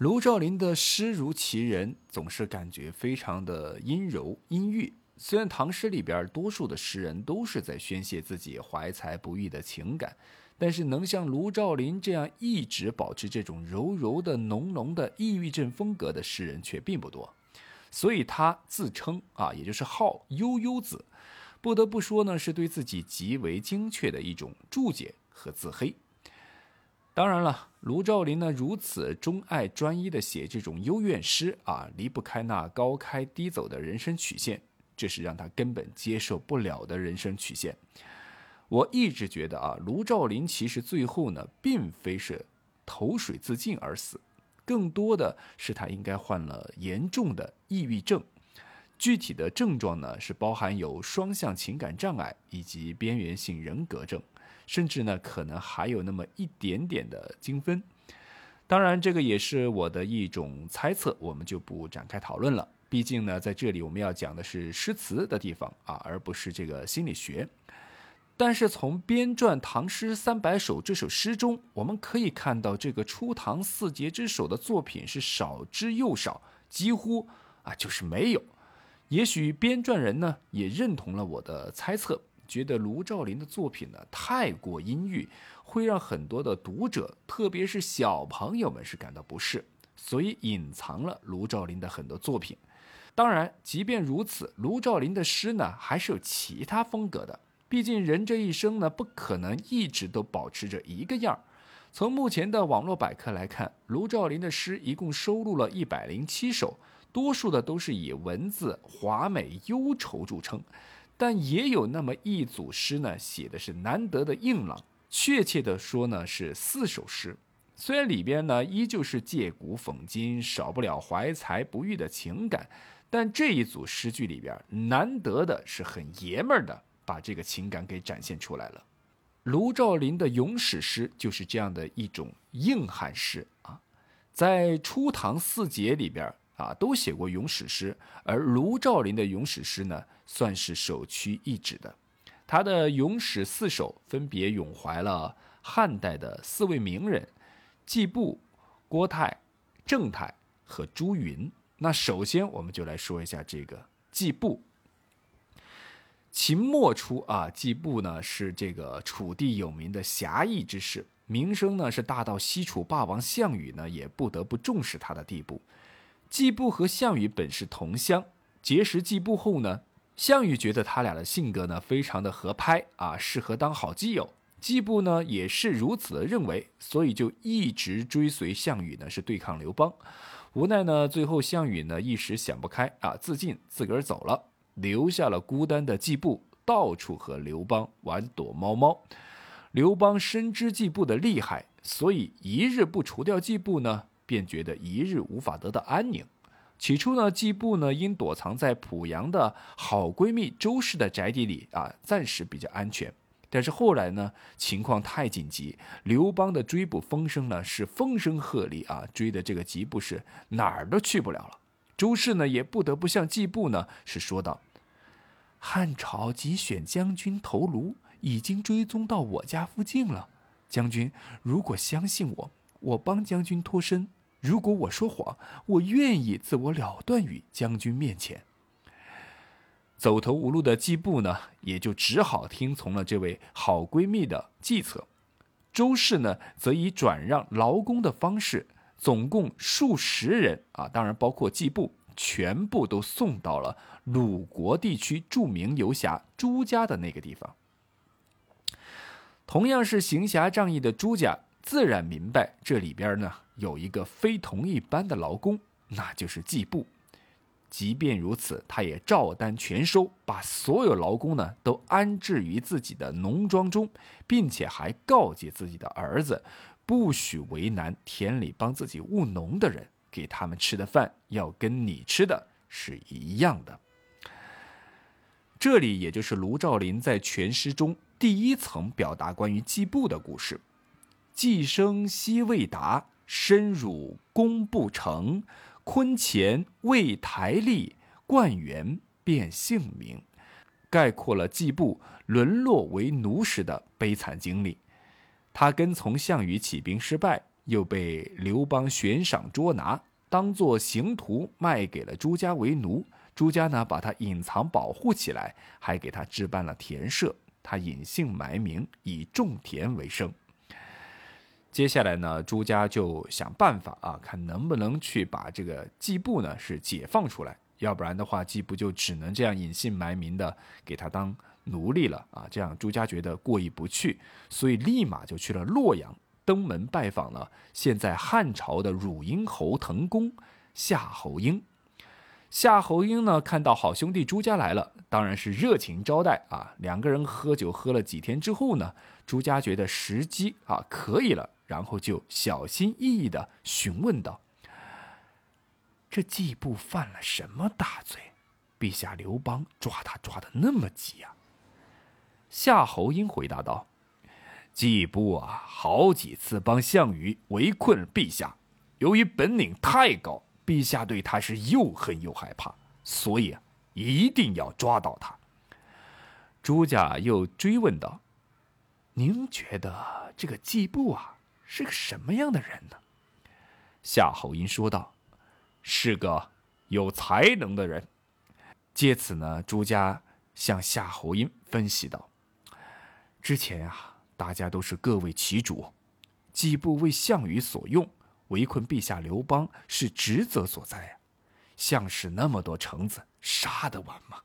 卢照邻的诗如其人，总是感觉非常的阴柔阴郁。虽然唐诗里边多数的诗人都是在宣泄自己怀才不遇的情感，但是能像卢照邻这样一直保持这种柔柔的、浓浓的抑郁症风格的诗人却并不多。所以他自称啊，也就是号悠悠子，不得不说呢，是对自己极为精确的一种注解和自黑。当然了，卢照邻呢如此钟爱专一的写这种幽怨诗啊，离不开那高开低走的人生曲线。这是让他根本接受不了的人生曲线。我一直觉得啊，卢照邻其实最后呢，并非是投水自尽而死，更多的是他应该患了严重的抑郁症。具体的症状呢，是包含有双向情感障碍以及边缘性人格症，甚至呢，可能还有那么一点点的精分。当然，这个也是我的一种猜测，我们就不展开讨论了。毕竟呢，在这里我们要讲的是诗词的地方啊，而不是这个心理学。但是从编撰《唐诗三百首》这首诗中，我们可以看到，这个初唐四杰之首的作品是少之又少，几乎啊就是没有。也许编撰人呢也认同了我的猜测，觉得卢照邻的作品呢太过阴郁，会让很多的读者，特别是小朋友们是感到不适，所以隐藏了卢照邻的很多作品。当然，即便如此，卢照邻的诗呢，还是有其他风格的。毕竟人这一生呢，不可能一直都保持着一个样儿。从目前的网络百科来看，卢照邻的诗一共收录了一百零七首，多数的都是以文字华美忧愁著称，但也有那么一组诗呢，写的是难得的硬朗。确切的说呢，是四首诗。虽然里边呢依旧是借古讽今，少不了怀才不遇的情感。但这一组诗句里边，难得的是很爷们儿的，把这个情感给展现出来了。卢照邻的咏史诗就是这样的一种硬汉诗啊，在初唐四杰里边啊，都写过咏史诗，而卢照邻的咏史诗呢，算是首屈一指的。他的咏史四首分别咏怀了汉代的四位名人：季布、郭泰、郑泰和朱云。那首先，我们就来说一下这个季布。秦末初啊，季布呢是这个楚地有名的侠义之士，名声呢是大到西楚霸王项羽呢也不得不重视他的地步。季布和项羽本是同乡，结识季布后呢，项羽觉得他俩的性格呢非常的合拍啊，适合当好基友。季布呢也是如此的认为，所以就一直追随项羽呢，是对抗刘邦。无奈呢，最后项羽呢一时想不开啊，自尽，自个儿走了，留下了孤单的季布，到处和刘邦玩躲猫猫。刘邦深知季布的厉害，所以一日不除掉季布呢，便觉得一日无法得到安宁。起初呢，季布呢因躲藏在濮阳的好闺蜜周氏的宅邸里啊，暂时比较安全。但是后来呢，情况太紧急，刘邦的追捕风声呢是风声鹤唳啊，追的这个吉布是哪儿都去不了了。周氏呢也不得不向季布呢是说道：“汉朝即选将军头颅已经追踪到我家附近了，将军如果相信我，我帮将军脱身；如果我说谎，我愿意自我了断于将军面前。”走投无路的季布呢，也就只好听从了这位好闺蜜的计策。周氏呢，则以转让劳工的方式，总共数十人啊，当然包括季布，全部都送到了鲁国地区著名游侠朱家的那个地方。同样是行侠仗义的朱家，自然明白这里边呢有一个非同一般的劳工，那就是季布。即便如此，他也照单全收，把所有劳工呢都安置于自己的农庄中，并且还告诫自己的儿子，不许为难田里帮自己务农的人，给他们吃的饭要跟你吃的是一样的。这里也就是卢照邻在全诗中第一层表达关于季布的故事：季生夕未达，深辱功不成。坤乾为台历，冠元变姓名，概括了季布沦落为奴时的悲惨经历。他跟从项羽起兵失败，又被刘邦悬赏捉拿，当做刑徒卖给了朱家为奴。朱家呢，把他隐藏保护起来，还给他置办了田舍，他隐姓埋名，以种田为生。接下来呢，朱家就想办法啊，看能不能去把这个季布呢是解放出来，要不然的话，季布就只能这样隐姓埋名的给他当奴隶了啊。这样朱家觉得过意不去，所以立马就去了洛阳，登门拜访了现在汉朝的汝阴侯滕公夏侯婴。夏侯婴呢，看到好兄弟朱家来了，当然是热情招待啊。两个人喝酒喝了几天之后呢，朱家觉得时机啊可以了，然后就小心翼翼的询问道：“这季布犯了什么大罪？陛下刘邦抓他抓的那么急啊？”夏侯婴回答道：“季布啊，好几次帮项羽围困陛下，由于本领太高。”陛下对他是又恨又害怕，所以啊一定要抓到他。朱家又追问道：“您觉得这个季布啊是个什么样的人呢？”夏侯婴说道：“是个有才能的人。”借此呢，朱家向夏侯婴分析道：“之前啊，大家都是各为其主，季布为项羽所用。”围困陛下刘邦是职责所在啊，项氏那么多臣子，杀得完吗？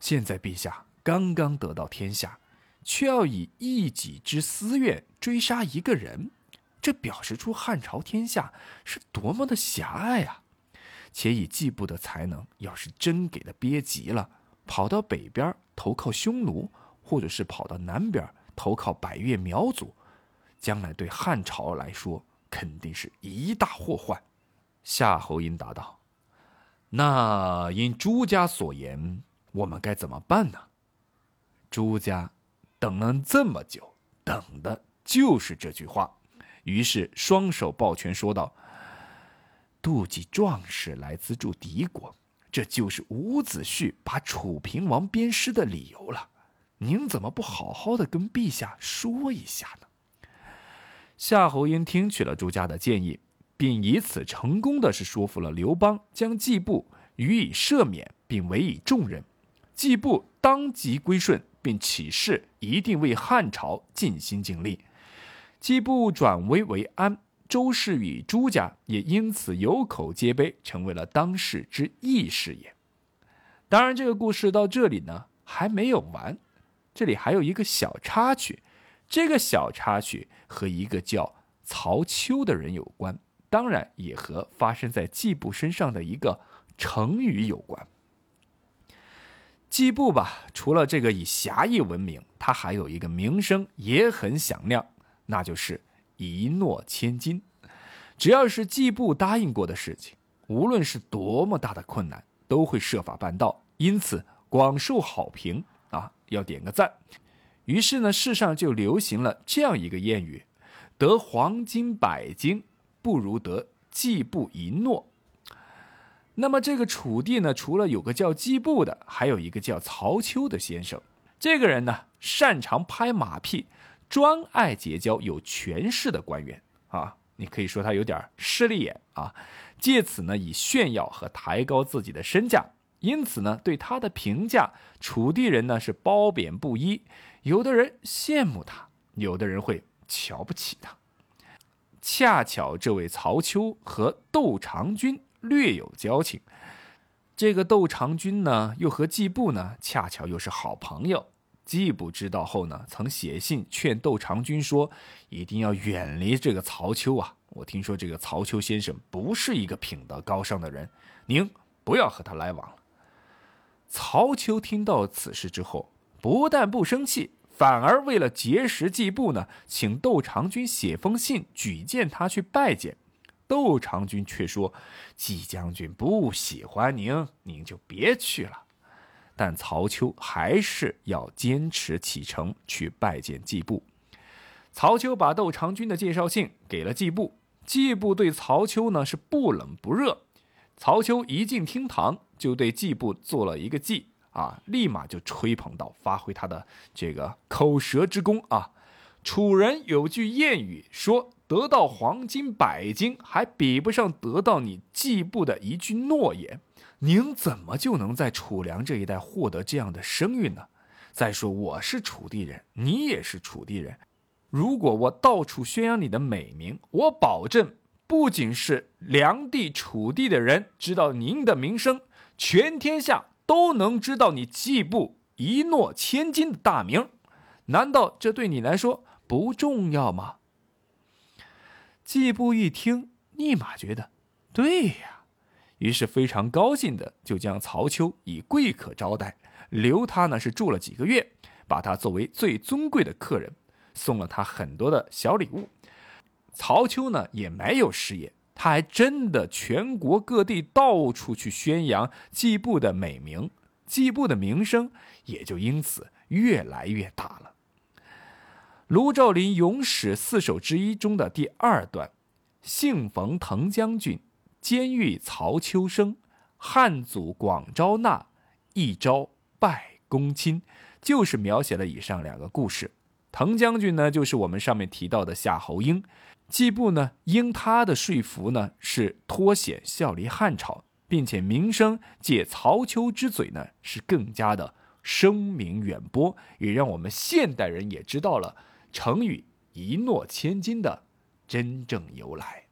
现在陛下刚刚得到天下，却要以一己之私怨追杀一个人，这表示出汉朝天下是多么的狭隘啊！且以季布的才能，要是真给他憋急了，跑到北边投靠匈奴，或者是跑到南边投靠百越苗族，将来对汉朝来说。肯定是一大祸患。夏侯婴答道：“那因朱家所言，我们该怎么办呢？”朱家等了这么久，等的就是这句话，于是双手抱拳说道：“妒忌壮士来资助敌国，这就是伍子胥把楚平王鞭尸的理由了。您怎么不好好的跟陛下说一下呢？”夏侯婴听取了朱家的建议，并以此成功的是说服了刘邦，将季布予以赦免，并委以重任。季布当即归顺，并起誓一定为汉朝尽心尽力。季布转危为安，周氏与朱家也因此有口皆碑，成为了当世之义士也。当然，这个故事到这里呢还没有完，这里还有一个小插曲。这个小插曲和一个叫曹丘的人有关，当然也和发生在季布身上的一个成语有关。季布吧，除了这个以侠义闻名，他还有一个名声也很响亮，那就是一诺千金。只要是季布答应过的事情，无论是多么大的困难，都会设法办到，因此广受好评啊！要点个赞。于是呢，世上就流行了这样一个谚语：“得黄金百斤，不如得季布一诺。”那么这个楚地呢，除了有个叫季布的，还有一个叫曹丘的先生。这个人呢，擅长拍马屁，专爱结交有权势的官员啊。你可以说他有点势利眼啊，借此呢，以炫耀和抬高自己的身价。因此呢，对他的评价，楚地人呢是褒贬不一。有的人羡慕他，有的人会瞧不起他。恰巧这位曹丘和窦长君略有交情，这个窦长君呢，又和季布呢，恰巧又是好朋友。季布知道后呢，曾写信劝窦长君说：“一定要远离这个曹丘啊！我听说这个曹丘先生不是一个品德高尚的人，您不要和他来往了。”曹丘听到此事之后，不但不生气，反而为了结识季布呢，请窦长君写封信举荐他去拜见。窦长君却说：“季将军不喜欢您，您就别去了。”但曹丘还是要坚持启程去拜见季布。曹丘把窦长君的介绍信给了季布，季布对曹丘呢是不冷不热。曹丘一进厅堂。就对季布做了一个揖啊，立马就吹捧到，发挥他的这个口舌之功啊。楚人有句谚语说：“得到黄金百斤，还比不上得到你季布的一句诺言。”您怎么就能在楚梁这一带获得这样的声誉呢？再说我是楚地人，你也是楚地人。如果我到处宣扬你的美名，我保证，不仅是梁地、楚地的人知道您的名声，全天下都能知道你季布一诺千金的大名。难道这对你来说？不重要吗？季布一听，立马觉得对呀，于是非常高兴的就将曹丘以贵客招待，留他呢是住了几个月，把他作为最尊贵的客人，送了他很多的小礼物。曹丘呢也没有失言，他还真的全国各地到处去宣扬季布的美名，季布的名声也就因此越来越大了。卢照邻咏史四首之一中的第二段：“幸逢滕将军，监狱曹秋生。汉祖广招纳，一朝拜公卿。”就是描写了以上两个故事。滕将军呢，就是我们上面提到的夏侯婴。季布呢，因他的说服呢，是脱险效力汉朝，并且名声借曹丘之嘴呢，是更加的声名远播，也让我们现代人也知道了。成语“一诺千金”的真正由来。